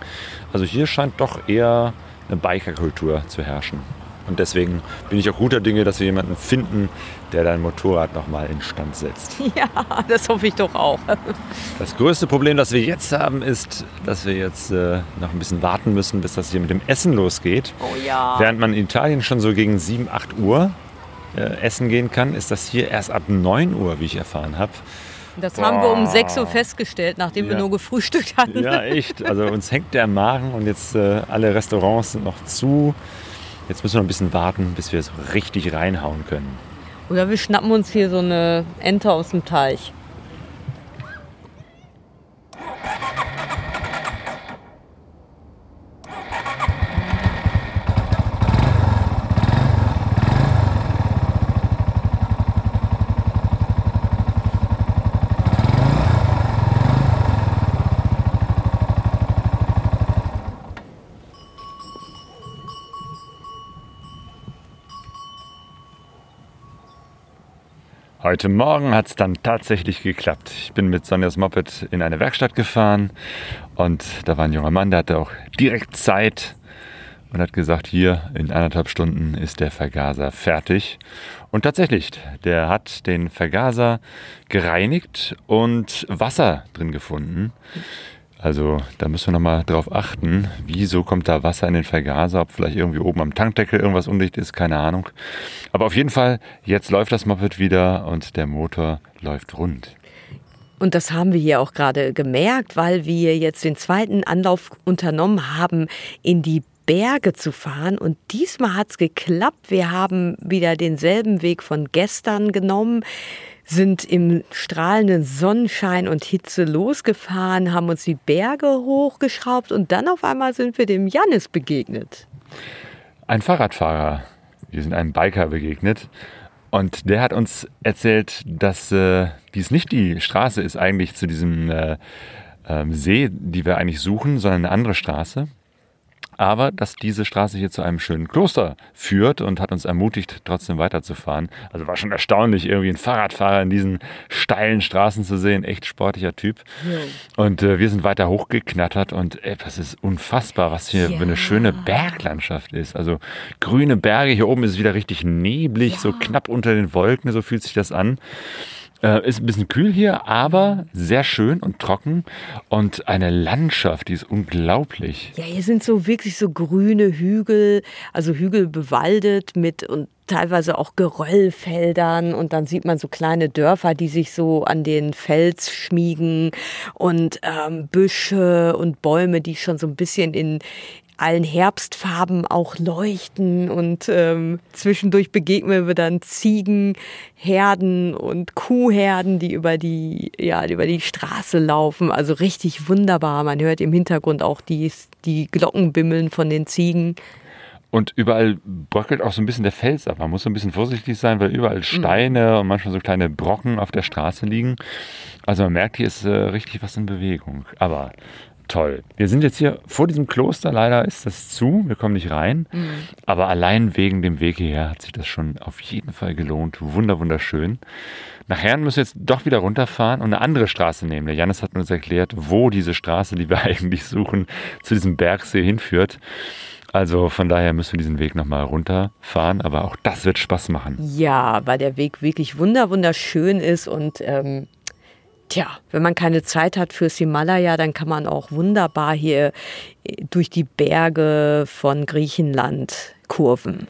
Also hier scheint doch eher eine Bikerkultur zu herrschen. Und deswegen bin ich auch guter Dinge, dass wir jemanden finden, der dein Motorrad nochmal instand setzt.
Ja, das hoffe ich doch auch.
Das größte Problem, das wir jetzt haben, ist, dass wir jetzt äh, noch ein bisschen warten müssen, bis das hier mit dem Essen losgeht.
Oh ja.
Während man in Italien schon so gegen 7, 8 Uhr äh, essen gehen kann, ist das hier erst ab 9 Uhr, wie ich erfahren habe.
Das haben wir um
Boah.
6 Uhr festgestellt, nachdem wir
Ja.
nur gefrühstückt hatten.
Ja, echt. Also uns hängt der Magen und jetzt äh, alle Restaurants sind noch zu. Jetzt müssen wir noch ein bisschen warten, bis wir so richtig reinhauen können.
Oder wir schnappen uns hier so eine Ente aus dem Teich.
Heute Morgen hat es dann tatsächlich geklappt. Ich bin mit Sonjas Moped in eine Werkstatt gefahren und da war ein junger Mann, der hatte auch direkt Zeit und hat gesagt, hier in anderthalb Stunden ist der Vergaser fertig. Und tatsächlich, der hat den Vergaser gereinigt und Wasser drin gefunden. Also da müssen wir nochmal drauf achten, wieso kommt da Wasser in den Vergaser, ob vielleicht irgendwie oben am Tankdeckel irgendwas undicht ist, keine Ahnung. Aber auf jeden Fall, jetzt läuft das Moped wieder und der Motor läuft rund.
Und das haben wir hier auch gerade gemerkt, weil wir jetzt den zweiten Anlauf unternommen haben, in die Berge zu fahren. Und diesmal hat es geklappt. Wir haben wieder denselben Weg von gestern genommen sind im strahlenden Sonnenschein und Hitze losgefahren, haben uns die Berge hochgeschraubt und dann auf einmal sind wir dem Jannis begegnet.
Ein Fahrradfahrer. Wir sind einem Biker begegnet. Und der hat uns erzählt, dass äh, dies nicht die Straße ist eigentlich zu diesem äh, äh, See, die wir eigentlich suchen, sondern eine andere Straße aber dass diese Straße hier zu einem schönen Kloster führt und hat uns ermutigt, trotzdem weiterzufahren. Also war schon erstaunlich, irgendwie einen Fahrradfahrer in diesen steilen Straßen zu sehen. Echt sportlicher Typ. Ja. Und äh, wir sind weiter hochgeknattert und ey, das ist unfassbar, was hier ja. für eine schöne Berglandschaft ist. Also grüne Berge, hier oben ist es wieder richtig neblig, ja. so knapp unter den Wolken, so fühlt sich das an. Äh, ist ein bisschen kühl hier, aber sehr schön und trocken und eine Landschaft, die ist unglaublich.
Ja, hier sind so wirklich so grüne Hügel, also Hügel bewaldet mit und teilweise auch Geröllfeldern und dann sieht man so kleine Dörfer, die sich so an den Fels schmiegen und ähm, Büsche und Bäume, die schon so ein bisschen in, allen Herbstfarben auch leuchten und ähm, zwischendurch begegnen wir dann Ziegenherden und Kuhherden, die über die, ja, über die Straße laufen. Also richtig wunderbar. Man hört im Hintergrund auch die, die Glocken bimmeln von den Ziegen.
Und überall bröckelt auch so ein bisschen der Fels ab. Man muss so ein bisschen vorsichtig sein, weil überall mhm. Steine und manchmal so kleine Brocken auf der Straße liegen. Also man merkt, hier ist äh, richtig was in Bewegung. Aber toll. Wir sind jetzt hier vor diesem Kloster, leider ist das zu, wir kommen nicht rein. Mhm. Aber allein wegen dem Weg hierher hat sich das schon auf jeden Fall gelohnt. Wunder, wunderschön. Nachher müssen wir jetzt doch wieder runterfahren und eine andere Straße nehmen. Der Janis hat uns erklärt, wo diese Straße, die wir eigentlich suchen, zu diesem Bergsee hinführt. Also von daher müssen wir diesen Weg nochmal runterfahren, aber auch das wird Spaß machen.
Ja, weil der Weg wirklich wunder wunderschön ist und ähm, Tja, wenn man keine Zeit hat fürs Himalaya, dann kann man auch wunderbar hier äh, durch die Berge von Griechenland kurven.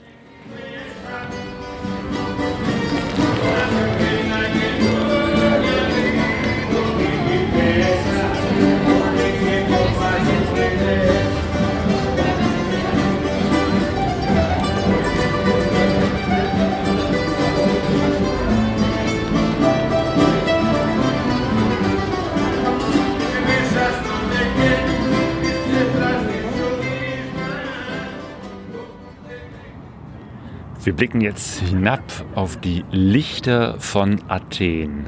Wir blicken jetzt hinab auf die Lichter von Athen.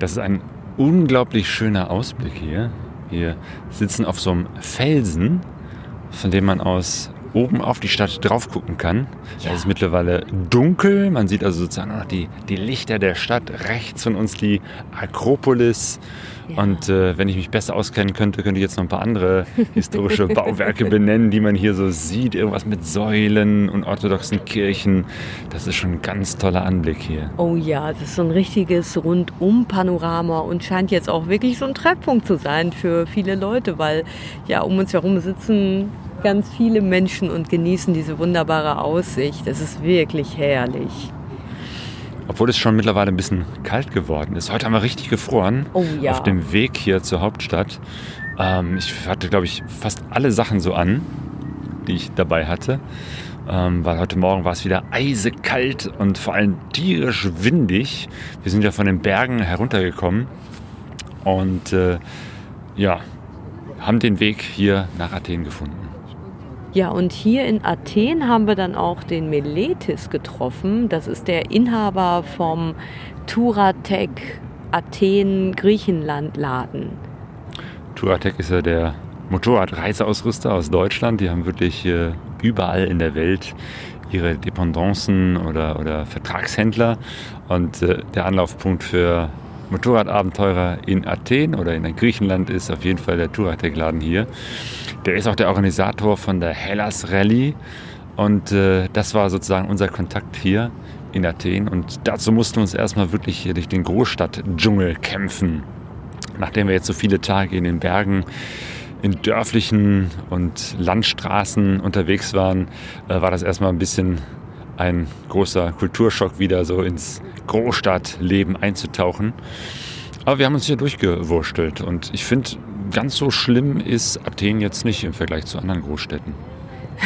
Das ist ein unglaublich schöner Ausblick hier. Wir sitzen auf so einem Felsen, von dem man aus oben auf die Stadt drauf gucken kann. Ja. Es ist mittlerweile dunkel. Man sieht also sozusagen noch die, die Lichter der Stadt. Rechts von uns die Akropolis. Und äh, wenn ich mich besser auskennen könnte, könnte ich jetzt noch ein paar andere historische Bauwerke benennen, die man hier so sieht. Irgendwas mit Säulen und orthodoxen Kirchen. Das ist schon ein ganz toller Anblick hier.
Oh ja, das ist so ein richtiges Rundum-Panorama und scheint jetzt auch wirklich so ein Treffpunkt zu sein für viele Leute, weil ja um uns herum sitzen ganz viele Menschen und genießen diese wunderbare Aussicht. Das ist wirklich herrlich.
Obwohl es schon mittlerweile ein bisschen kalt geworden ist. Heute haben wir richtig gefroren.
Oh ja.
Auf dem Weg hier zur Hauptstadt. Ähm, ich hatte, glaube ich, fast alle Sachen so an, die ich dabei hatte. Ähm, weil heute Morgen war es wieder eisekalt und vor allem tierisch windig. Wir sind ja von den Bergen heruntergekommen und äh, ja, haben den Weg hier nach Athen gefunden.
Ja, und hier in Athen haben wir dann auch den Meletis getroffen. Das ist der Inhaber vom Turatec Athen Griechenland Laden.
Turatec ist ja der Motorradreiseausrüster aus Deutschland. Die haben wirklich äh, überall in der Welt ihre Dependancen oder, oder Vertragshändler. Und äh, der Anlaufpunkt für Motorradabenteurer in Athen oder in Griechenland ist auf jeden Fall der Touratec-Laden hier. Der ist auch der Organisator von der Hellas Rallye und äh, das war sozusagen unser Kontakt hier in Athen und dazu mussten wir uns erstmal wirklich hier durch den Großstadtdschungel kämpfen. Nachdem wir jetzt so viele Tage in den Bergen in dörflichen und Landstraßen unterwegs waren, äh, war das erstmal ein bisschen ein großer Kulturschock, wieder so ins Großstadtleben einzutauchen. Aber wir haben uns hier durchgewurstelt und ich finde, ganz so schlimm ist Athen jetzt nicht im Vergleich zu anderen Großstädten.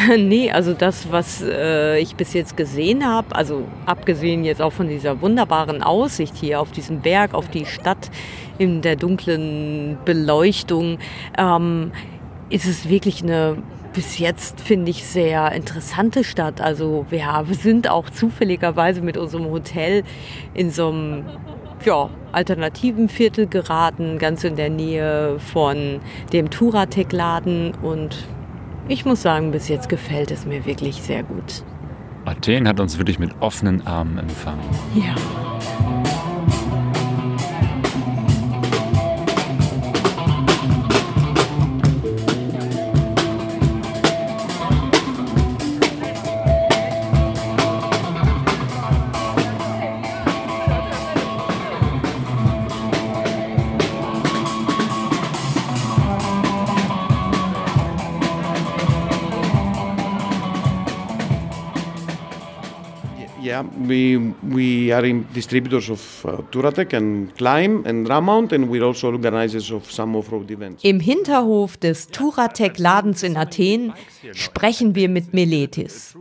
nee, also das, was äh, ich bis jetzt gesehen habe, also abgesehen jetzt auch von dieser wunderbaren Aussicht hier auf diesen Berg, auf die Stadt in der dunklen Beleuchtung, ähm, ist es wirklich eine bis jetzt, finde ich, sehr interessante Stadt. Also ja, wir sind auch zufälligerweise mit unserem Hotel in so einem ja, alternativen Viertel geraten, ganz in der Nähe von dem Turatec-Laden und ich muss sagen, bis jetzt gefällt es mir wirklich sehr gut.
Athen hat uns wirklich mit offenen Armen empfangen.
Ja.
We we are distributors of uh, Touratec and Climb and Ramount, and we're also organizers of some off-road events.
Im Hinterhof des Turatec-Ladens in Athen sprechen wir mit Meletis.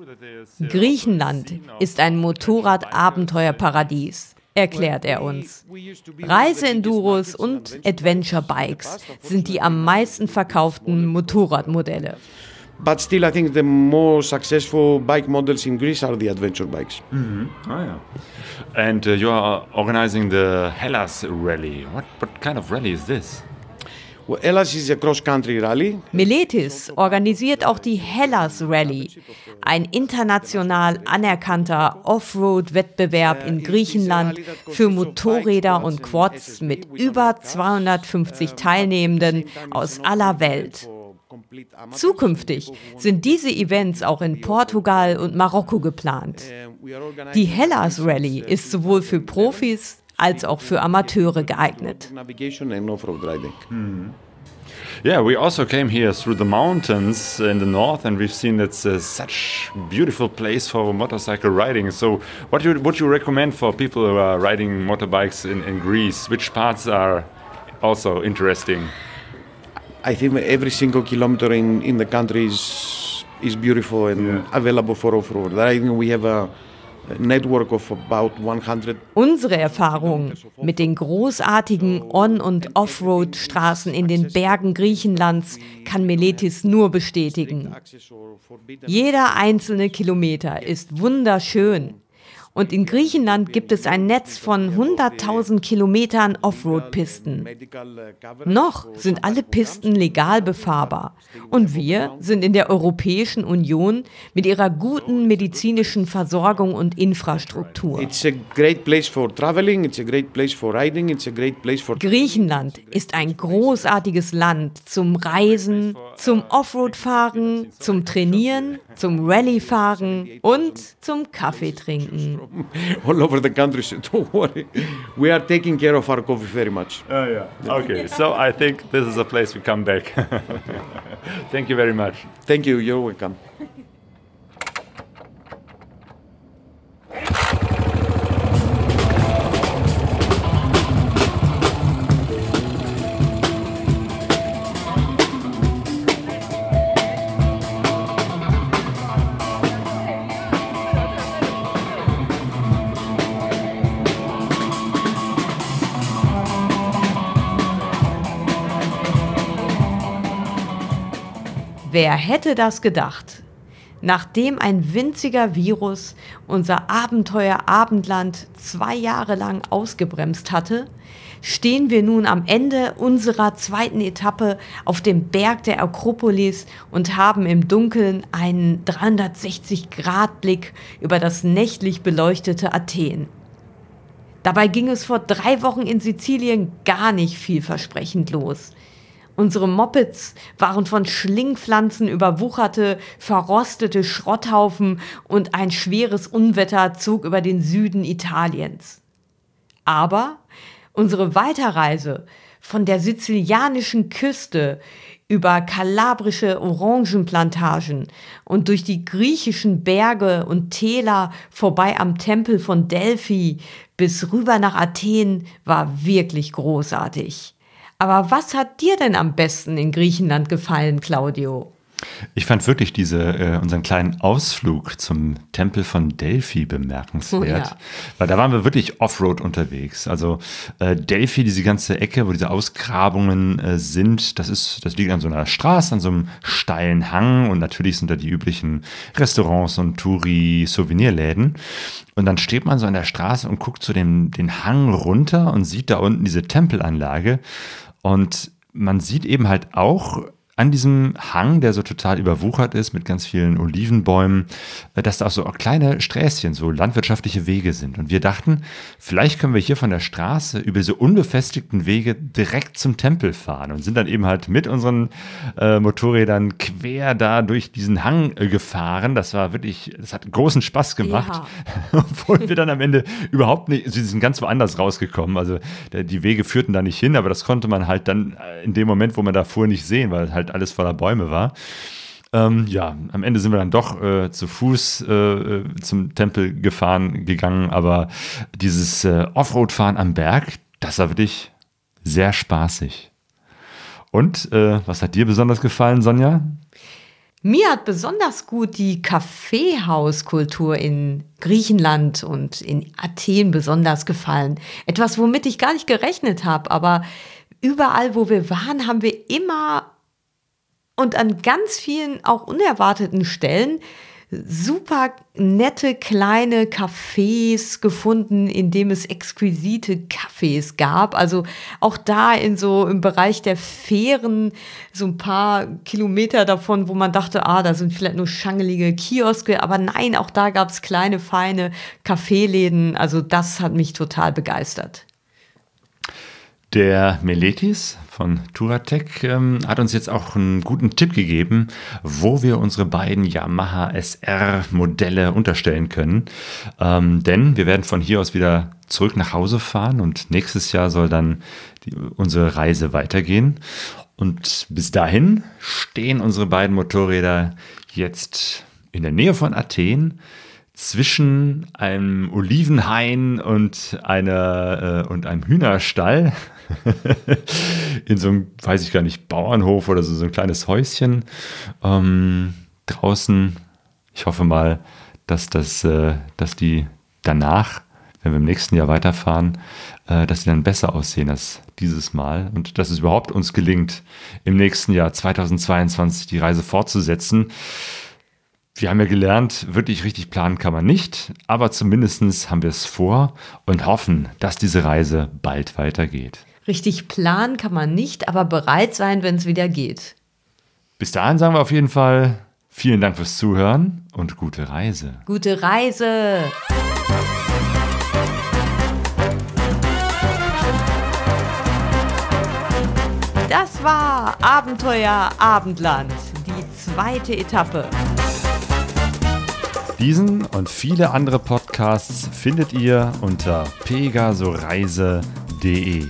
Griechenland ist ein Motorrad-Abenteuerparadies erklärt er uns. Reiseenduros und Adventure-Bikes sind die am meisten verkauften Motorradmodelle.
But still, I think the more successful bike models in Greece are the adventure bikes.
Oh, yeah. And uh, you are organizing the Hellas Rally. What, what kind of rally is this?
Well, Hellas is a cross-country rally.
Meletis organisiert auch die Hellas Rally, ein international anerkannter Offroad-Wettbewerb in Griechenland für Motorräder und Quads mit über 250 Teilnehmenden aus aller Welt. Zukünftig sind diese Events auch in Portugal und Marokko geplant. Die Hellas Rally ist sowohl für Profis als auch für Amateure geeignet.
Riding.
Yeah, we also came here through the mountains in the north, and we've seen it's uh, such beautiful place for motorcycle riding. So, what you, would you recommend for people who are riding motorbikes in, in Greece? Which parts are also interesting?
I think every single kilometer in, in the country is is beautiful and
Yeah.
available for off-road. I think we have a, network of about 100
Unsere Erfahrung mit den großartigen On- und Offroad-Straßen in den Bergen Griechenlands kann Meletis nur bestätigen. Jeder einzelne Kilometer ist wunderschön. Und in Griechenland gibt es ein Netz von 100.000 Kilometern Offroad-Pisten. Noch sind alle Pisten legal befahrbar. Und wir sind in der Europäischen Union mit ihrer guten medizinischen Versorgung und Infrastruktur.
It's a great place for traveling, it's a great place for riding, it's a great place for
Griechenland ist ein großartiges Land zum Reisen, zum Offroad-Fahren, zum Trainieren, zum Rallye-Fahren und zum
All over the country. So don't worry, we are taking care of our coffee very much.
Oh, yeah. Okay, so I think this is a place we come back. Thank you very much.
Thank you. You're welcome.
Wer hätte das gedacht? Nachdem ein winziger Virus unser Abenteuer Abendland zwei Jahre lang ausgebremst hatte, stehen wir nun am Ende unserer zweiten Etappe auf dem Berg der Akropolis und haben im Dunkeln einen 360-Grad-Blick über das nächtlich beleuchtete Athen. Dabei ging es vor drei Wochen in Sizilien gar nicht vielversprechend los. Unsere Mopeds waren von Schlingpflanzen überwucherte, verrostete Schrotthaufen und ein schweres Unwetter zog über den Süden Italiens. Aber unsere Weiterreise von der sizilianischen Küste über kalabrische Orangenplantagen und durch die griechischen Berge und Täler vorbei am Tempel von Delphi bis rüber nach Athen war wirklich großartig. Aber was hat dir denn am besten in Griechenland gefallen, Claudio?
Ich fand wirklich diese, äh, unseren kleinen Ausflug zum Tempel von Delphi bemerkenswert,
Oh ja.
weil da waren wir wirklich Offroad unterwegs. Also äh, Delphi, diese ganze Ecke, wo diese Ausgrabungen äh, sind, das ist, das liegt an so einer Straße, an so einem steilen Hang und natürlich sind da die üblichen Restaurants und Touri-Souvenirläden. Und dann steht man so an der Straße und guckt so den, den Hang runter und sieht da unten diese Tempelanlage. Und man sieht eben halt auch an diesem Hang, der so total überwuchert ist mit ganz vielen Olivenbäumen, äh, dass da auch so kleine Sträßchen, so landwirtschaftliche Wege sind. Und wir dachten, vielleicht können wir hier von der Straße über diese unbefestigten Wege direkt zum Tempel fahren und sind dann eben halt mit unseren äh, Motorrädern quer da durch diesen Hang äh, gefahren. Das war wirklich, das hat großen Spaß gemacht. Obwohl wir dann am Ende überhaupt nicht, sie sind ganz woanders rausgekommen. Also die Wege führten da nicht hin, aber das konnte man halt dann äh, in dem Moment, wo man da fuhr, nicht sehen, weil halt alles voller Bäume war. Ähm, ja, am Ende sind wir dann doch äh, zu Fuß äh, äh, zum Tempel gefahren, gegangen, aber dieses äh, Offroad-Fahren am Berg, das war wirklich sehr spaßig. Und äh, was hat dir besonders gefallen, Sonja?
Mir hat besonders gut die Kaffeehauskultur in Griechenland und in Athen besonders gefallen. Etwas, womit ich gar nicht gerechnet habe, aber überall, wo wir waren, haben wir immer und an ganz vielen auch unerwarteten Stellen super nette kleine Cafés gefunden, in dem es exquisite Cafés gab. Also auch da in so im Bereich der Fähren so ein paar Kilometer davon, wo man dachte, ah, da sind vielleicht nur schangelige Kioske, aber nein, auch da gab es kleine feine Kaffeeläden. Also das hat mich total begeistert.
Der Meletis von Turatec ähm, hat uns jetzt auch einen guten Tipp gegeben, wo wir unsere beiden Yamaha SR Modelle unterstellen können. Ähm, denn wir werden von hier aus wieder zurück nach Hause fahren und nächstes Jahr soll dann die, unsere Reise weitergehen. Und bis dahin stehen unsere beiden Motorräder jetzt in der Nähe von Athen zwischen einem Olivenhain und einer äh, und einem Hühnerstall in so einem, weiß ich gar nicht, Bauernhof oder so, so ein kleines Häuschen ähm, draußen. Ich hoffe mal, dass das, äh, dass die danach, wenn wir im nächsten Jahr weiterfahren, äh, dass sie dann besser aussehen als dieses Mal und dass es überhaupt uns gelingt, im nächsten Jahr 2022 die Reise fortzusetzen. Wir haben ja gelernt, wirklich richtig planen kann man nicht, aber zumindest haben wir es vor und hoffen, dass diese Reise bald weitergeht.
Richtig planen kann man nicht, aber bereit sein, wenn es wieder geht.
Bis dahin sagen wir auf jeden Fall vielen Dank fürs Zuhören und gute Reise.
Gute Reise! Das war Abenteuer Abendland, die zweite Etappe.
Diesen und viele andere Podcasts findet ihr unter pegasoreise.de.